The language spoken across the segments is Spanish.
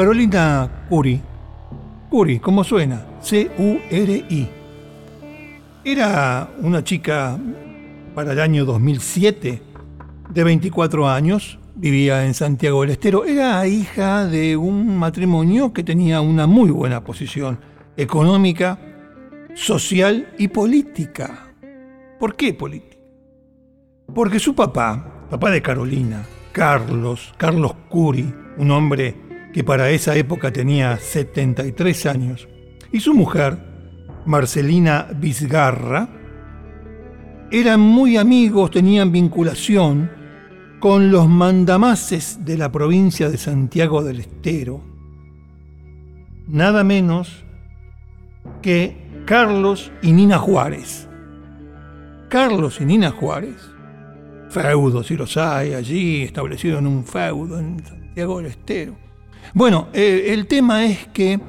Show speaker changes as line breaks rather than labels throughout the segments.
Carolina Curi. Curi, ¿cómo suena? C-U-R-I. Era una chica para el año 2007 de 24 años, vivía en Santiago del Estero. Era hija de un matrimonio que tenía una muy buena posición económica, social y política. ¿Por qué política? Porque su papá, papá de Carolina, Carlos, Carlos Curi, un hombre que para esa época tenía 73 años, y su mujer, Marcelina Vizgarra, eran muy amigos, tenían vinculación con los mandamases de la provincia de Santiago del Estero, nada menos que Carlos y Nina Juárez. Carlos y Nina Juárez, feudo, si los hay allí, establecido en un feudo en Santiago del Estero. Bueno, eh, el tema es que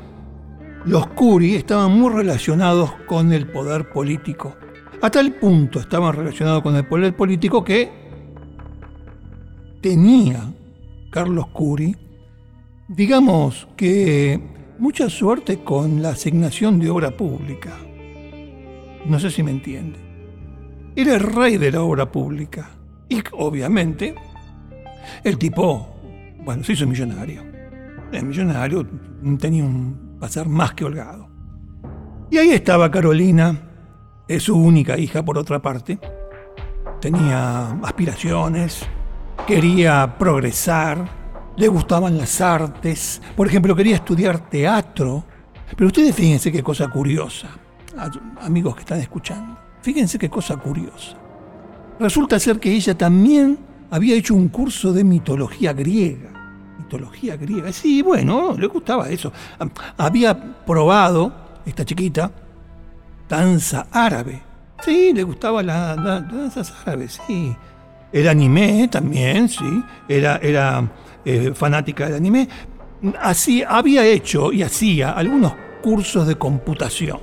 los Curi estaban muy relacionados con el poder político. A tal punto estaban relacionados con el poder político que tenía Carlos Curi, digamos que mucha suerte con la asignación de obra pública. No sé si me entiende. Era el rey de la obra pública. Y obviamente, el tipo, bueno, se hizo millonario. El millonario tenía un pasar más que holgado. Y ahí estaba Carolina, es su única hija por otra parte. Tenía aspiraciones, quería progresar, le gustaban las artes, por ejemplo, quería estudiar teatro. Pero ustedes fíjense qué cosa curiosa, amigos que están escuchando, fíjense qué cosa curiosa. Resulta ser que ella también había hecho un curso de mitología griega. Mitología griega, sí, bueno, le gustaba eso. Había probado, esta chiquita, danza árabe. Sí, le gustaba las danzas árabes, sí. El anime también, sí, era, era eh, fanática del anime. Así había hecho y hacía algunos cursos de computación.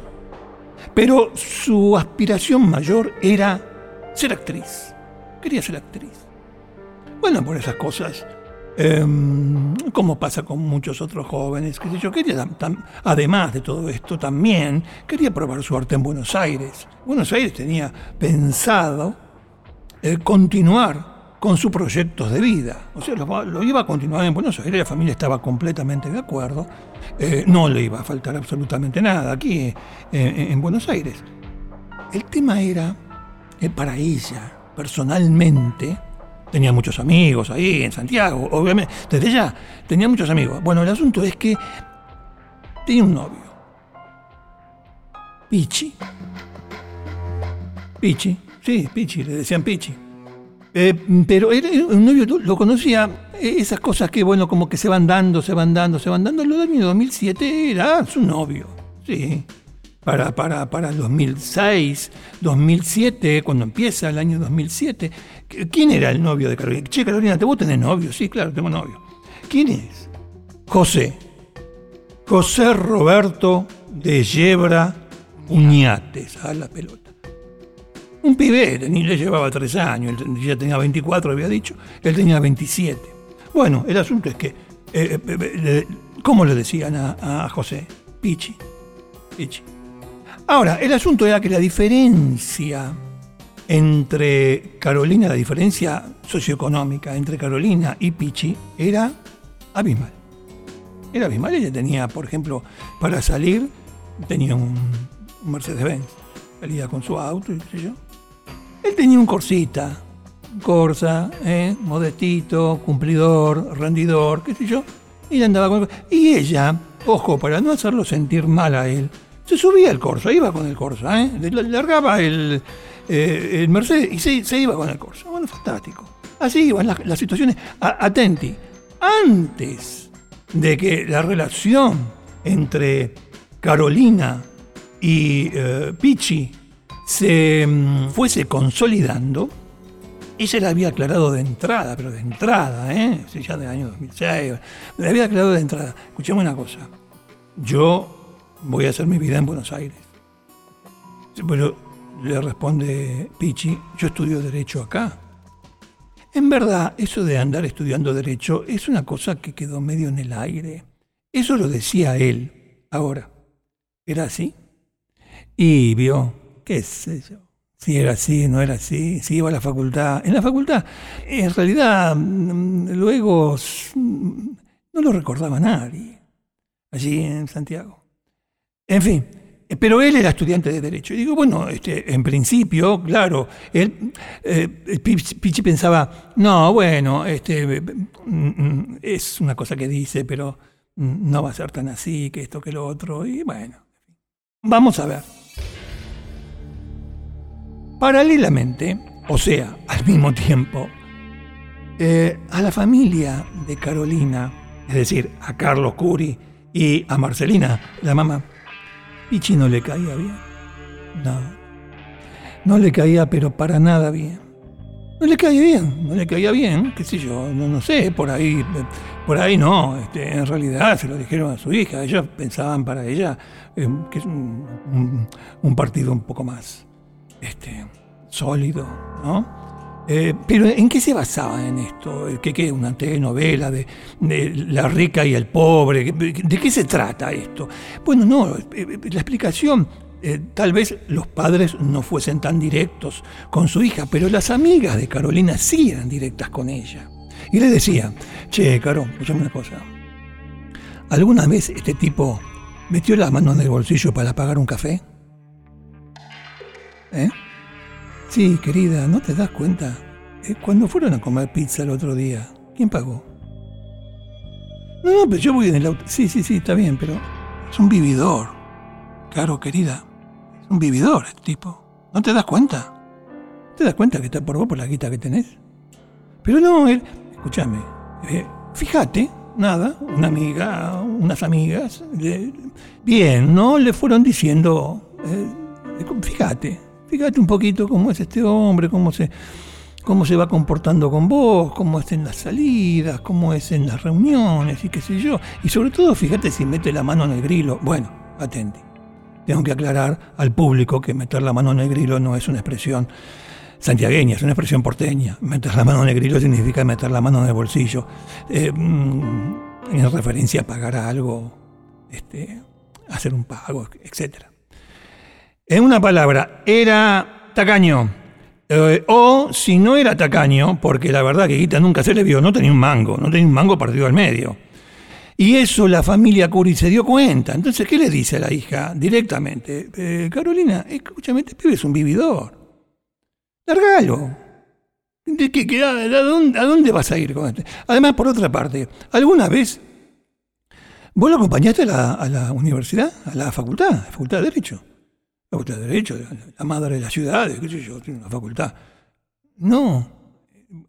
Pero su aspiración mayor era ser actriz. Quería ser actriz. Bueno, por esas cosas, em, como pasa con muchos otros jóvenes, que yo, quería, además de todo esto, también quería probar su arte en Buenos Aires. Buenos Aires tenía pensado eh, continuar con sus proyectos de vida. O sea, lo, iba a continuar en Buenos Aires, la familia estaba completamente de acuerdo, eh, no le iba a faltar absolutamente nada aquí eh, en Buenos Aires. El tema era, para ella, personalmente, tenía muchos amigos ahí en Santiago, obviamente, desde ya tenía muchos amigos. Bueno, el asunto es que tenía un novio, Pichi. Pichi Sí, Pichi, le decían Pichi. Eh, pero era un novio, lo conocía, eh, esas cosas que, bueno, como que se van dando, se van dando, se van dando. Lo del año 2007 era su novio, sí. Para, para, para el 2006, 2007, cuando empieza el año 2007. ¿Quién era el novio de Carolina? Che, Carolina, ¿te vos tenés novio? Sí, claro, tengo novio. ¿Quién es? José. José Roberto de Yebra Uñates, a la pelota. Un pibe, ni le llevaba tres años, él ya tenía 24, había dicho, él tenía 27. Bueno, el asunto es que, eh, eh, eh, ¿cómo le decían a, José? Pichi. Pichi. Ahora, el asunto era que la diferencia entre Carolina, la diferencia socioeconómica entre Carolina y Pichi era abismal. Era abismal. Ella tenía, por ejemplo, para salir, tenía un Mercedes-Benz. Salía con su auto y qué sé yo. Él tenía un corsita, corsa, ¿eh? modestito, cumplidor, rendidor, qué sé yo, y andaba con Y ella, ojo, para no hacerlo sentir mal a él, se subía al corsa, iba con el corsa, ¿eh? largaba el, eh, el Mercedes y se, iba con el corsa. Bueno, fantástico. Así iban las, situaciones. atenti, antes de que la relación entre Carolina y eh, Pichi se mm, fuese consolidando, ella le había aclarado de entrada, pero de entrada, ¿eh? ya del año 2006, le había aclarado de entrada. Escuchemos una cosa, yo voy a hacer mi vida en Buenos Aires. Bueno, le responde Pichi, yo estudio Derecho acá. En verdad, eso de andar estudiando Derecho es una cosa que quedó medio en el aire. Eso lo decía él. Ahora, ¿era así? Y vio, qué sé yo, si era así, no era así, si iba a la facultad. En la facultad, en realidad, mm, luego mm, no lo recordaba nadie, allí en Santiago. En fin, pero él era estudiante de Derecho. Y digo, bueno, este, en principio, claro, él, eh, Pichi pensaba, no, bueno, este, mm, es una cosa que dice, pero no va a ser tan así, que esto, que lo otro. Y bueno, vamos a ver. Paralelamente, o sea, al mismo tiempo, eh, a la familia de Carolina, es decir, a Carlos Curi y a Marcelina, la mamá, Pichi no le caía bien. No, no le caía, pero para nada bien. No le caía bien, no le caía bien, qué sé yo, no, no sé, por ahí, por ahí no, este, en realidad se lo dijeron a su hija, ellos pensaban para ella eh, que es un, un partido un poco más este, sólido, ¿no? Eh, pero ¿en qué se basaba en esto? ¿Qué, qué una telenovela de, de, la rica y el pobre? ¿De qué se trata esto? Bueno, no, eh, la explicación, eh, tal vez los padres no fuesen tan directos con su hija, pero las amigas de Carolina sí eran directas con ella. Y le decía, che, Caro, escúchame una cosa. ¿Alguna vez este tipo metió la mano en el bolsillo para pagar un café? ¿Eh? Sí, querida, ¿no te das cuenta? Eh, cuando fueron a comer pizza el otro día, ¿quién pagó? No, no, pero yo voy en el auto. Sí, sí, sí, está bien, pero es un vividor. Claro, querida, es un vividor tipo. ¿No te das cuenta? ¿Te das cuenta que está por vos por la guita que tenés? Pero no, él, escúchame, eh, fíjate, nada, una amiga, unas amigas, bien, ¿no? Le fueron diciendo, eh, fíjate, Fíjate un poquito cómo es este hombre, cómo se, cómo se va comportando con vos, cómo es en las salidas, cómo es en las reuniones y qué sé yo. Y sobre todo, fíjate si mete la mano en el grilo. Bueno, atenti. Tengo que aclarar al público que meter la mano en el grilo no es una expresión santiagueña, es una expresión porteña. Meter la mano en el grilo significa meter la mano en el bolsillo. Eh, mm, en referencia a pagar algo, este, hacer un pago, etcétera. En una palabra, era tacaño. Eh, o si no era tacaño, porque la verdad que Guita nunca se le vio, no tenía un mango, no tenía un mango partido al medio. Y eso la familia Curi se dio cuenta. Entonces, ¿qué le dice a la hija directamente? Eh, Carolina, escúchame, este pibe es un vividor. Largalo. ¿De a, dónde, ¿A dónde vas a ir con este? Además, por otra parte, ¿alguna vez vos lo acompañaste a la, a la universidad, a la facultad, a la facultad de Derecho? Derecho, la madre de la ciudad, qué sé yo, tiene una facultad. No.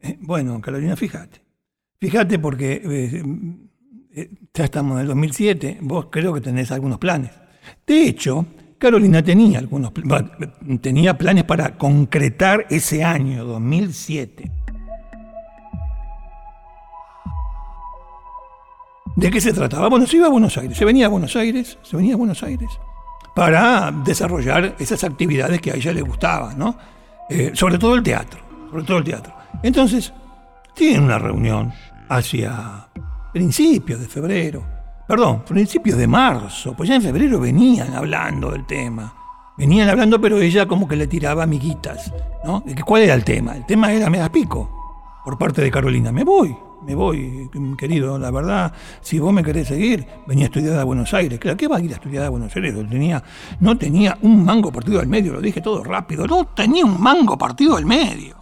Eh, bueno, Carolina, fíjate. Fíjate porque eh, eh, ya estamos en el 2007, vos creo que tenés algunos planes. De hecho, Carolina tenía algunos tenía planes para concretar ese año, 2007. ¿De qué se trataba? Bueno, se iba a Buenos Aires, se venía a Buenos Aires, se venía a Buenos Aires para desarrollar esas actividades que a ella le gustaban, ¿no? Eh, sobre todo el teatro, sobre todo el teatro. Entonces, tienen una reunión hacia principios de febrero, perdón, principios de marzo, pues ya en febrero venían hablando del tema. Venían hablando, pero ella como que le tiraba amiguitas, ¿no? ¿Cuál era el tema? El tema era me das pico, por parte de Carolina. Me voy, me voy, querido, la verdad, si vos me querés seguir, venía a estudiar a Buenos Aires. ¿qué va a ir a estudiar a Buenos Aires? Tenía, no tenía un mango partido al medio, lo dije todo rápido, no tenía un mango partido al medio.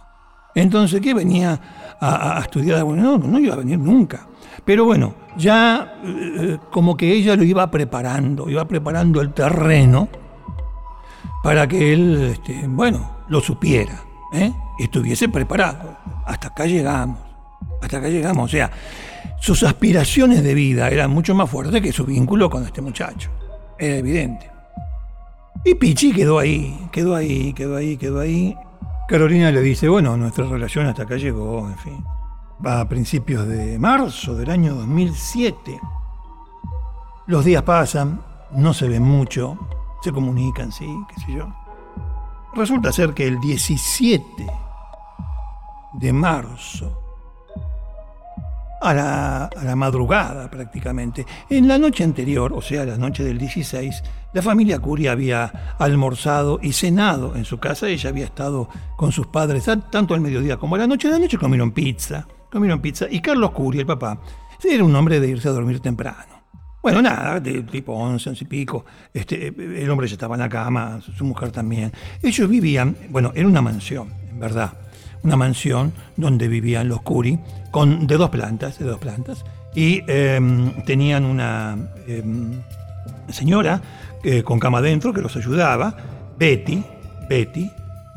Entonces, ¿qué venía a, estudiar a Buenos Aires? No, no iba a venir nunca. Pero bueno, ya eh, como que ella lo iba preparando, iba preparando el terreno para que él, este, bueno, lo supiera, ¿eh? Estuviese preparado. Hasta acá llegamos hasta que llegamos. O sea, sus aspiraciones de vida eran mucho más fuertes que su vínculo con este muchacho. Era evidente. Y Pichi quedó ahí, quedó ahí, quedó ahí, quedó ahí. Carolina le dice, bueno, nuestra relación hasta acá llegó, en fin. Va a principios de marzo del año 2007. Los días pasan, no se ven mucho, se comunican, sí, qué sé yo. Resulta ser que el 17 de marzo a la, a la, madrugada prácticamente. En la noche anterior, o sea, la noche del 16, la familia Curia había almorzado y cenado en su casa. Ella había estado con sus padres tanto al mediodía como a la noche. A la noche comieron pizza, comieron pizza. Y Carlos Curia, el papá, era un hombre de irse a dormir temprano. Bueno, nada, de tipo 11, 11 y pico. Este, el hombre ya estaba en la cama, su mujer también. Ellos vivían, bueno, era una mansión, en verdad. Una mansión donde vivían los Curi, con, de dos plantas, de dos plantas. Y em, tenían una em, señora eh, con cama adentro que los ayudaba, Betty, Betty,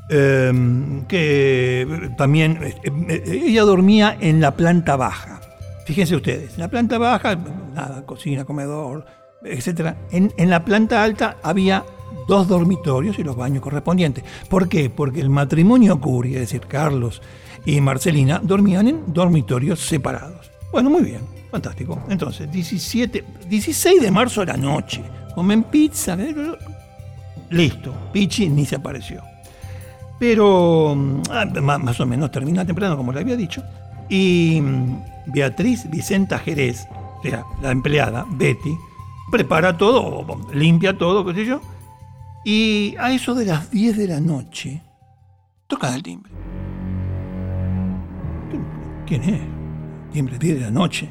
em, que también, eh, ella dormía en la planta baja. Fíjense ustedes, en la planta baja, nada, cocina, comedor, etc. En, en, la planta alta había dos dormitorios y los baños correspondientes. ¿Por qué? Porque el matrimonio Curie, es decir, Carlos y Marcelina, dormían en dormitorios separados. Bueno, muy bien, fantástico. Entonces, 17, 16 de marzo a la noche, comen pizza, listo, Pichi ni se apareció. Pero ah, más o menos termina temprano, como le había dicho, y Beatriz Vicenta Jerez, o sea, la empleada, Betty, prepara todo, limpia todo, qué sé yo, y a eso de las 10 de la noche, toca el timbre. ¿Quién es? Timbre 10 de la noche,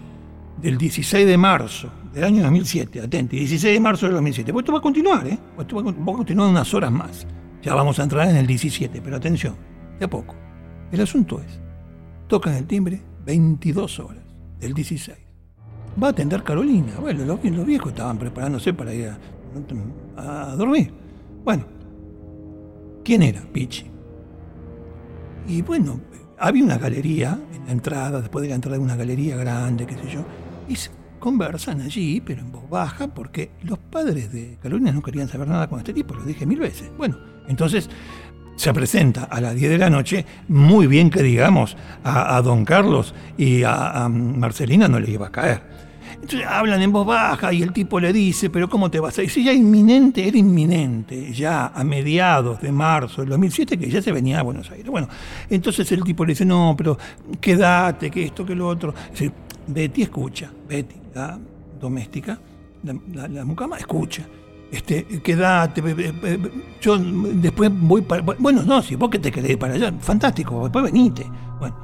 del 16 de marzo del año 2007, atente, 16 de marzo del 2007. Pues esto va a continuar, ¿eh? Pues esto va a continuar unas horas más. Ya vamos a entrar en el 17, pero atención, de a poco. El asunto es, tocan el timbre 22 horas del 16. Va a atender Carolina. Bueno, los, viejos estaban preparándose para ir a, dormir. Bueno, ¿quién era Pichi? Y bueno, había una galería en la entrada, después de la entrada de una galería grande, qué sé yo, y conversan allí, pero en voz baja, porque los padres de Carolina no querían saber nada con este tipo, lo dije mil veces. Bueno, entonces se presenta a las 10 de la noche, muy bien que digamos, a, don Carlos y a, Marcelina no le iba a caer. Entonces hablan en voz baja y el tipo le dice, pero ¿cómo te vas a decir? Ya inminente, era inminente, ya a mediados de marzo del 2007, que ya se venía a Buenos Aires. Bueno, entonces el tipo le dice, no, pero quédate, que esto, que lo otro. Betty escucha, Betty, la doméstica, la, mucama, escucha este, quédate, yo después voy para... Bueno, no, si vos que te querés ir para allá, fantástico, después venite. Bueno,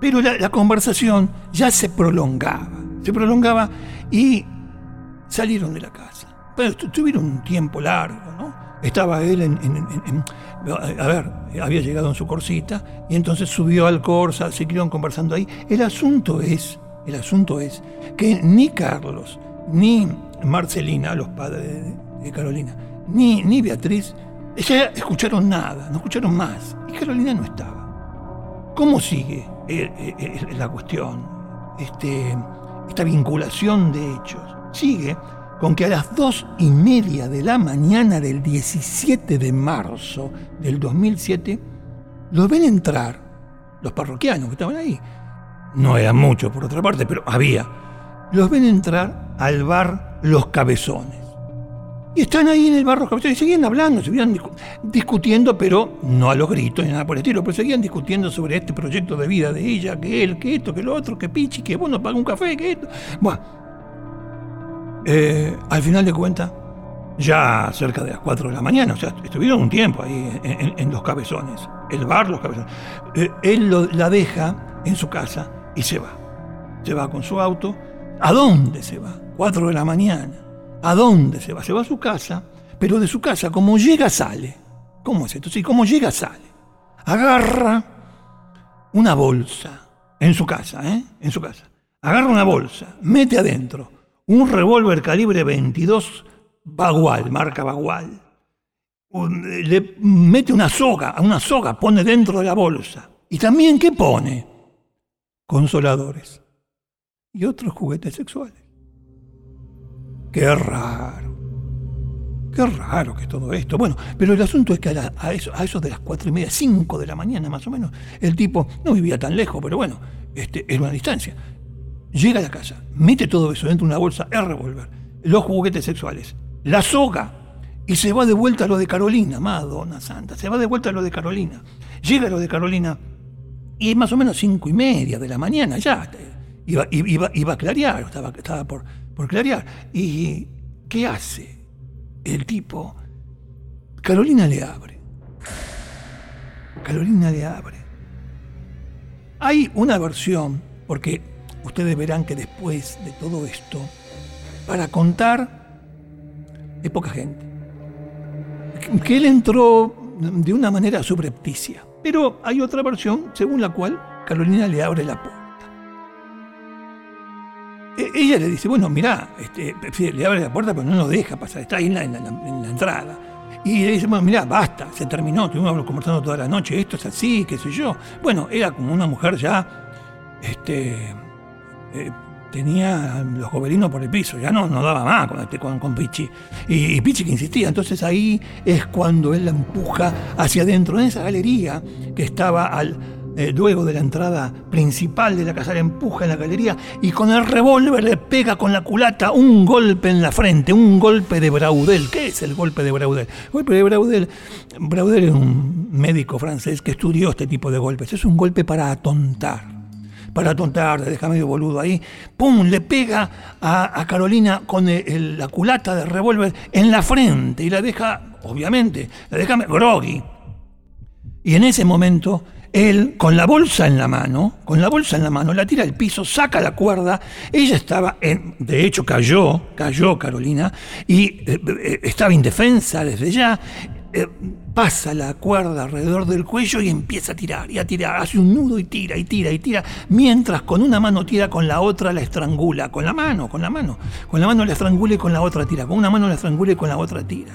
pero la, conversación ya se prolongaba, se prolongaba y salieron de la casa. Pero tuvieron un tiempo largo, ¿no? Estaba él en, A ver, había llegado en su corsita y entonces subió al corsa, siguieron conversando ahí. El asunto es, el asunto es que ni Carlos ni Marcelina, los padres de Carolina, ni, ni Beatriz, ya escucharon nada, no escucharon más. Y Carolina no estaba. ¿Cómo sigue eh, eh, eh, la cuestión? Este, esta vinculación de hechos. Sigue con que a las dos y media de la mañana del 17 de marzo del 2007, los ven entrar, los parroquianos que estaban ahí. No eran muchos por otra parte, pero había. Los ven entrar al bar Los Cabezones. Y están ahí en el barro y seguían hablando, seguían discutiendo, pero no a los gritos ni nada por el estilo, pero seguían discutiendo sobre este proyecto de vida de ella, que él, que esto, que lo otro, que Pichi, que bueno, paga un café, que esto. Bueno, eh, al final de cuentas, ya cerca de las 4 de la mañana, o sea, estuvieron un tiempo ahí en, los cabezones, el bar, los cabezones. Eh, él la deja en su casa y se va. Se va con su auto. ¿A dónde se va? 4 de la mañana ¿A dónde se va? Se va a su casa, pero de su casa, como llega, sale. ¿Cómo es esto? Sí, como llega, sale. Agarra una bolsa en su casa, ¿eh? En su casa. Agarra una bolsa, mete adentro un revólver calibre 22 Bagual, marca Bagual. Le mete una soga, una soga pone dentro de la bolsa. ¿Y también qué pone? Consoladores y otros juguetes sexuales. Qué raro. Qué raro que todo esto. Bueno, pero el asunto es que a, eso, de las cuatro y media, cinco de la mañana más o menos, el tipo no vivía tan lejos, pero bueno, este, era una distancia. Llega a la casa, mete todo eso dentro de una bolsa, el revólver, los juguetes sexuales, la soga, y se va de vuelta a lo de Carolina, Madonna Santa, se va de vuelta a lo de Carolina. Llega a lo de Carolina y es más o menos cinco y media de la mañana ya. iba, iba, iba a clarear, estaba, estaba por, por clarear. ¿Y qué hace el tipo? Carolina le abre. Carolina le abre. Hay una versión, porque ustedes verán que después de todo esto, para contar, es poca gente. Que él entró de una manera subrepticia. Pero hay otra versión según la cual Carolina le abre la puerta. E, ella le dice, bueno, mira, este, le abre la puerta pero no nos deja pasar, está ahí en la, entrada. Y le dice, bueno, mira, basta, se terminó, estuvimos conversando toda la noche, esto es así, qué sé yo. Bueno, era como una mujer ya, este, eh, tenía los gobelinos por el piso, ya no, no daba más con, este, con Pichi. Y, y, Pichi que insistía, entonces ahí es cuando él la empuja hacia adentro, en esa galería que estaba al eh, luego de la entrada principal de la casa, empuja en la galería y con el revólver le pega con la culata un golpe en la frente, un golpe de Braudel. ¿Qué es el golpe de Braudel? El golpe de Braudel, Braudel es un médico francés que estudió este tipo de golpes. Es un golpe para atontar para atontar, deja medio boludo ahí, ¡pum! Le pega a, Carolina con la culata de revólver en la frente y la deja, obviamente, la deja groggy. Y en ese momento él, con la bolsa en la mano, con la bolsa en la mano, la tira al piso, saca la cuerda. Ella estaba, en, de hecho cayó, cayó Carolina, y eh, eh, estaba indefensa desde ya. Eh, pasa la cuerda alrededor del cuello y empieza a tirar y a tirar, hace un nudo y tira y tira y tira, mientras con una mano tira, con la otra la estrangula, con la mano, con la mano, con la mano la estrangula y con la otra tira, con una mano la estrangula y con la otra tira.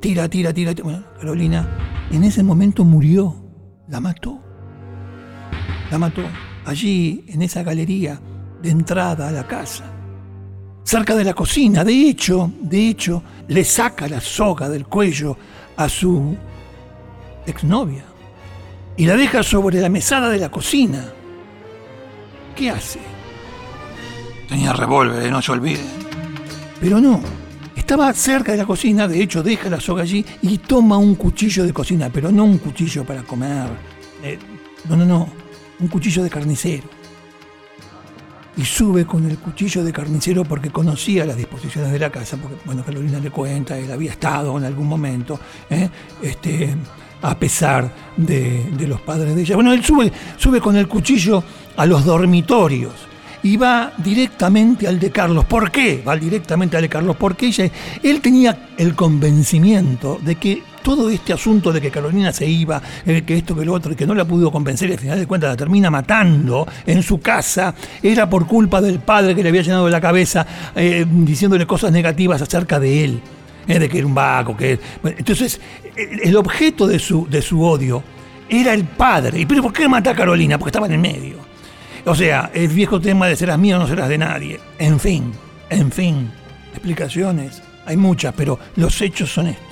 Tira, tira, tira. tira. Bueno, Carolina en ese momento murió la mató. La mató allí, en esa galería de entrada a la casa. Cerca de la cocina, de hecho, de hecho, le saca la soga del cuello a su exnovia y la deja sobre la mesada de la cocina. ¿Qué hace? Tenía revólver, no se olviden. Pero no, estaba cerca de la cocina, de hecho deja la soga allí y toma un cuchillo de cocina, pero no un cuchillo para comer. Eh, no, no, no, un cuchillo de carnicero. Y sube con el cuchillo de carnicero porque conocía las disposiciones de la casa, porque, bueno, Carolina le cuenta, él había estado en algún momento, eh, este, a pesar de, de, los padres de ella. Bueno, él sube, sube con el cuchillo a los dormitorios y va directamente al de Carlos. ¿Por qué? Va directamente al de Carlos porque ella, él tenía el convencimiento de que todo este asunto de que Carolina se iba, eh, que esto, que lo otro, y que no la pudo convencer y al final de cuentas la termina matando en su casa, era por culpa del padre que le había llenado la cabeza eh, diciéndole cosas negativas acerca de él, eh, de que era un vaco, que... entonces, el objeto de su, de su odio era el padre. ¿Y pero por qué mata a Carolina? Porque estaba en el medio. O sea, el viejo tema de serás mío no serás de nadie. En fin, en fin, explicaciones, hay muchas, pero los hechos son estos.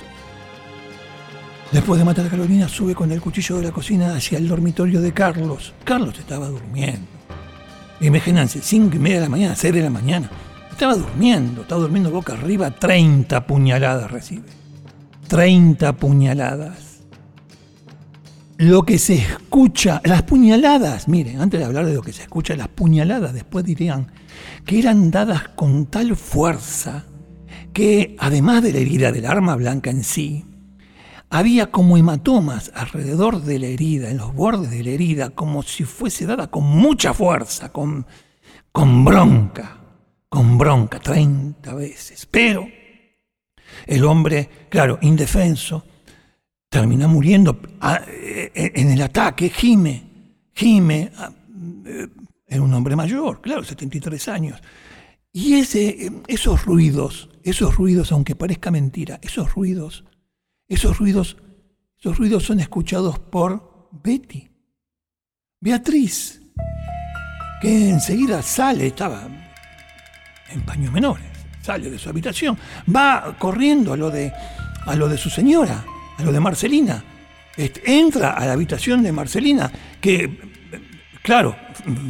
Después de matar a Carolina, sube con el cuchillo de la cocina hacia el dormitorio de Carlos. Carlos estaba durmiendo. Imagínense, cinco y media de la mañana, seis de la mañana. Estaba durmiendo, estaba durmiendo boca arriba, 30 puñaladas recibe. 30 puñaladas lo que se escucha, las puñaladas, miren, antes de hablar de lo que se escucha, las puñaladas después dirían que eran dadas con tal fuerza que además de la herida del arma blanca en sí, había como hematomas alrededor de la herida, en los bordes de la herida, como si fuese dada con mucha fuerza, con, con bronca, con bronca, 30 veces. Pero el hombre, claro, indefenso, termina muriendo ah, eh, en el ataque, gime, gime, ah, eh, era un hombre mayor, claro, 73 años. Y ese, esos ruidos, esos ruidos, aunque parezca mentira, esos ruidos, esos ruidos, esos ruidos son escuchados por Betty, Beatriz, que enseguida sale, estaba en paños menores, sale de su habitación, va corriendo a lo de, a lo de su señora, lo de Marcelina. entra a la habitación de Marcelina, que, claro,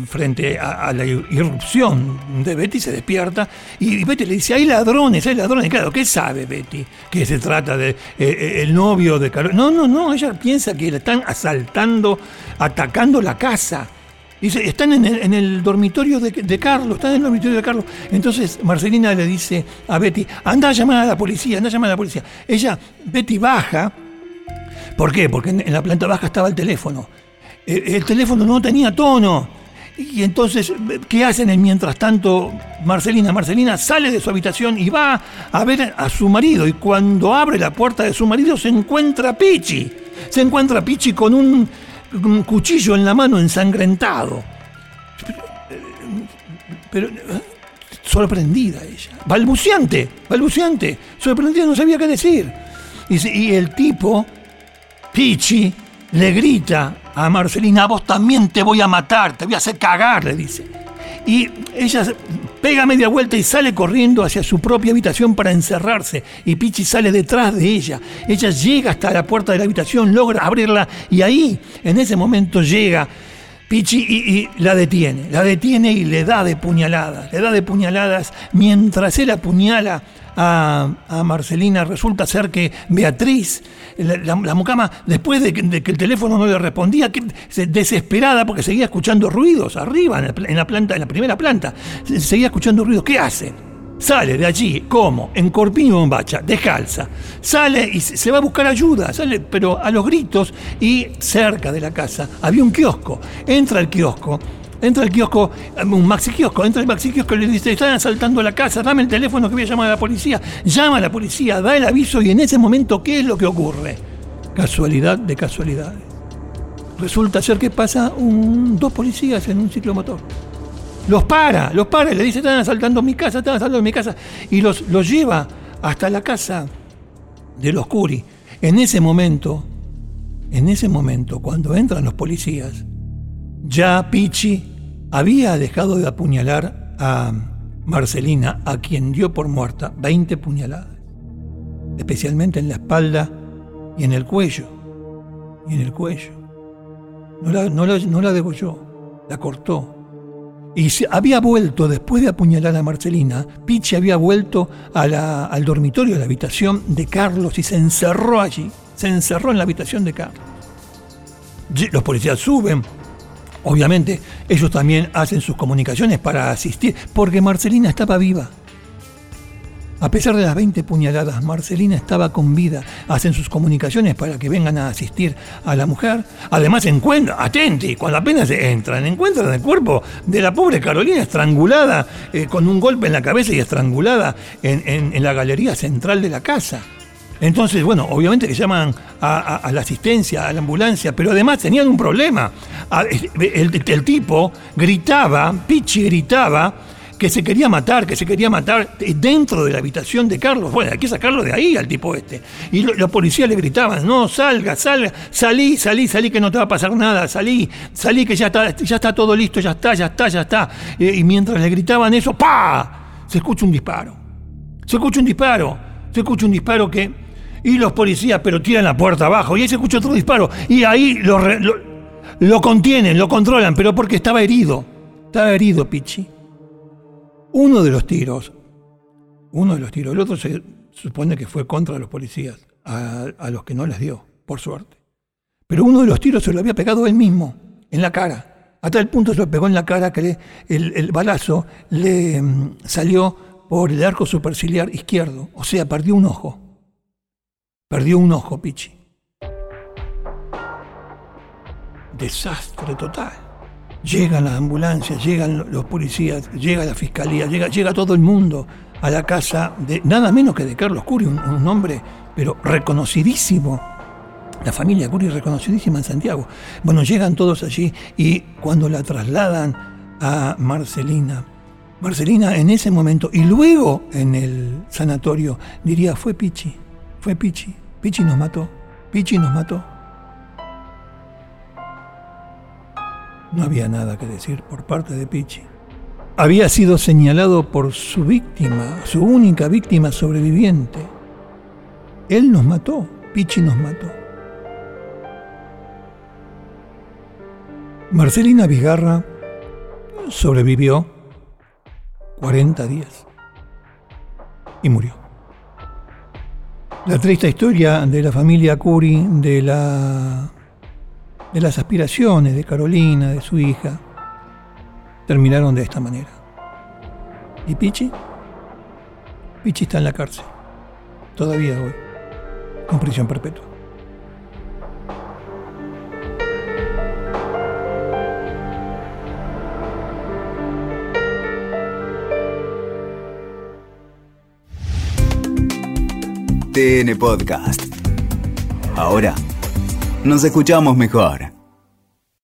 frente a, la irrupción de Betty se despierta y Betty le dice, hay ladrones, hay ladrones. Claro, ¿qué sabe Betty? Que se trata de eh, eh, el novio de Carolina. No, no, no, ella piensa que le están asaltando, atacando la casa. Dice, están en el, en el dormitorio de, de, Carlos, están en el dormitorio de Carlos. Entonces Marcelina le dice a Betty, anda a llamar a la policía, anda a llamar a la policía. Ella, Betty baja. ¿Por qué? Porque en, la planta baja estaba el teléfono. El, el, teléfono no tenía tono. Y entonces, ¿qué hacen mientras tanto Marcelina? Marcelina sale de su habitación y va a ver a su marido. Y cuando abre la puerta de su marido se encuentra Pichi. Se encuentra Pichi con un cuchillo en la mano ensangrentado. Pero, sorprendida ella, balbuceante, balbuceante, sorprendida, no sabía qué decir. Y el tipo, Pichi, le grita a Marcelina, a vos también te voy a matar, te voy a hacer cagar, le dice. Y ella pega media vuelta y sale corriendo hacia su propia habitación para encerrarse. Y Pichi sale detrás de ella. Ella llega hasta la puerta de la habitación, logra abrirla y ahí, en ese momento, llega Pichi y, la detiene. La detiene y le da de puñaladas. Le da de puñaladas mientras él apuñala a, Marcelina, resulta ser que Beatriz, la, mucama, después de que, el teléfono no le respondía, desesperada porque seguía escuchando ruidos arriba, en la, planta, en la primera planta, seguía escuchando ruidos. ¿Qué hace? Sale de allí, ¿cómo? En corpiño y bombacha, descalza. Sale y se va a buscar ayuda, sale, pero a los gritos y cerca de la casa había un kiosco. Entra al kiosco entra al kiosco, un maxi kiosco, entra al maxi kiosco y le dice, están asaltando la casa, dame el teléfono que voy a llamar a la policía. Llama a la policía, da el aviso y en ese momento, ¿qué es lo que ocurre? Casualidad de casualidades. Resulta ser que pasa un, dos policías en un ciclomotor. Los para, los para y le dice, están asaltando mi casa, están asaltando mi casa. Y los, los lleva hasta la casa de los Curi. En ese momento, en ese momento, cuando entran los policías, ya Pichi había dejado de apuñalar a Marcelina, a quien dio por muerta 20 puñaladas, especialmente en la espalda y en el cuello. Y en el cuello. No la, no la, degolló, la cortó. Y había vuelto, después de apuñalar a Marcelina, Pichi había vuelto al dormitorio, a la habitación de Carlos y se encerró allí. Se encerró en la habitación de Carlos. Los policías suben, Obviamente, ellos también hacen sus comunicaciones para asistir, porque Marcelina estaba viva. A pesar de las 20 puñaladas, Marcelina estaba con vida. Hacen sus comunicaciones para que vengan a asistir a la mujer. Además, encuentran, atenti, cuando apenas entran, encuentran el cuerpo de la pobre Carolina estrangulada, eh, con un golpe en la cabeza y estrangulada en la galería central de la casa. Entonces, bueno, obviamente que llaman a, la asistencia, a la ambulancia, pero además tenían un problema. El, tipo gritaba, Pichi gritaba, que se quería matar, que se quería matar dentro de la habitación de Carlos. Bueno, hay que sacarlo de ahí al tipo este. Y los policías le gritaban, no, salga, salga, salí, salí, salí, que no te va a pasar nada, salí, salí, que ya está, ya está todo listo, ya está, ya está, ya está. y mientras le gritaban eso, ¡pa! Se escucha un disparo. Se escucha un disparo. Se escucha un disparo que y los policías, pero tiran la puerta abajo. Y ahí se escucha otro disparo. Y ahí lo, lo, contienen, lo controlan, pero porque estaba herido. Estaba herido, Pichi. Uno de los tiros, uno de los tiros, el otro se supone que fue contra los policías, a, los que no les dio, por suerte. Pero uno de los tiros se lo había pegado él mismo, en la cara. A tal punto se lo pegó en la cara que el, balazo le mm, salió por el arco superciliar izquierdo, o sea, perdió un ojo. Perdió un ojo, Pichi. Desastre total. Llegan las ambulancias, llegan los policías, llega la fiscalía, llega, llega todo el mundo a la casa de nada menos que de Carlos Curi, un, un hombre, pero reconocidísimo. La familia Curi reconocidísima en Santiago. Bueno, llegan todos allí y cuando la trasladan a Marcelina, Marcelina en ese momento y luego en el sanatorio diría, fue Pichi, fue Pichi. Pichi nos mató, Pichi nos mató. No había nada que decir por parte de Pichi. Había sido señalado por su víctima, su única víctima sobreviviente. Él nos mató, Pichi nos mató. Marcelina Vigarra sobrevivió 40 días y murió. La triste historia de la familia Curi, de, la, de las aspiraciones de Carolina, de su hija, terminaron de esta manera. ¿Y Pichi? Pichi está en la cárcel, todavía hoy, con prisión perpetua.
TN Podcast. Ahora nos escuchamos mejor.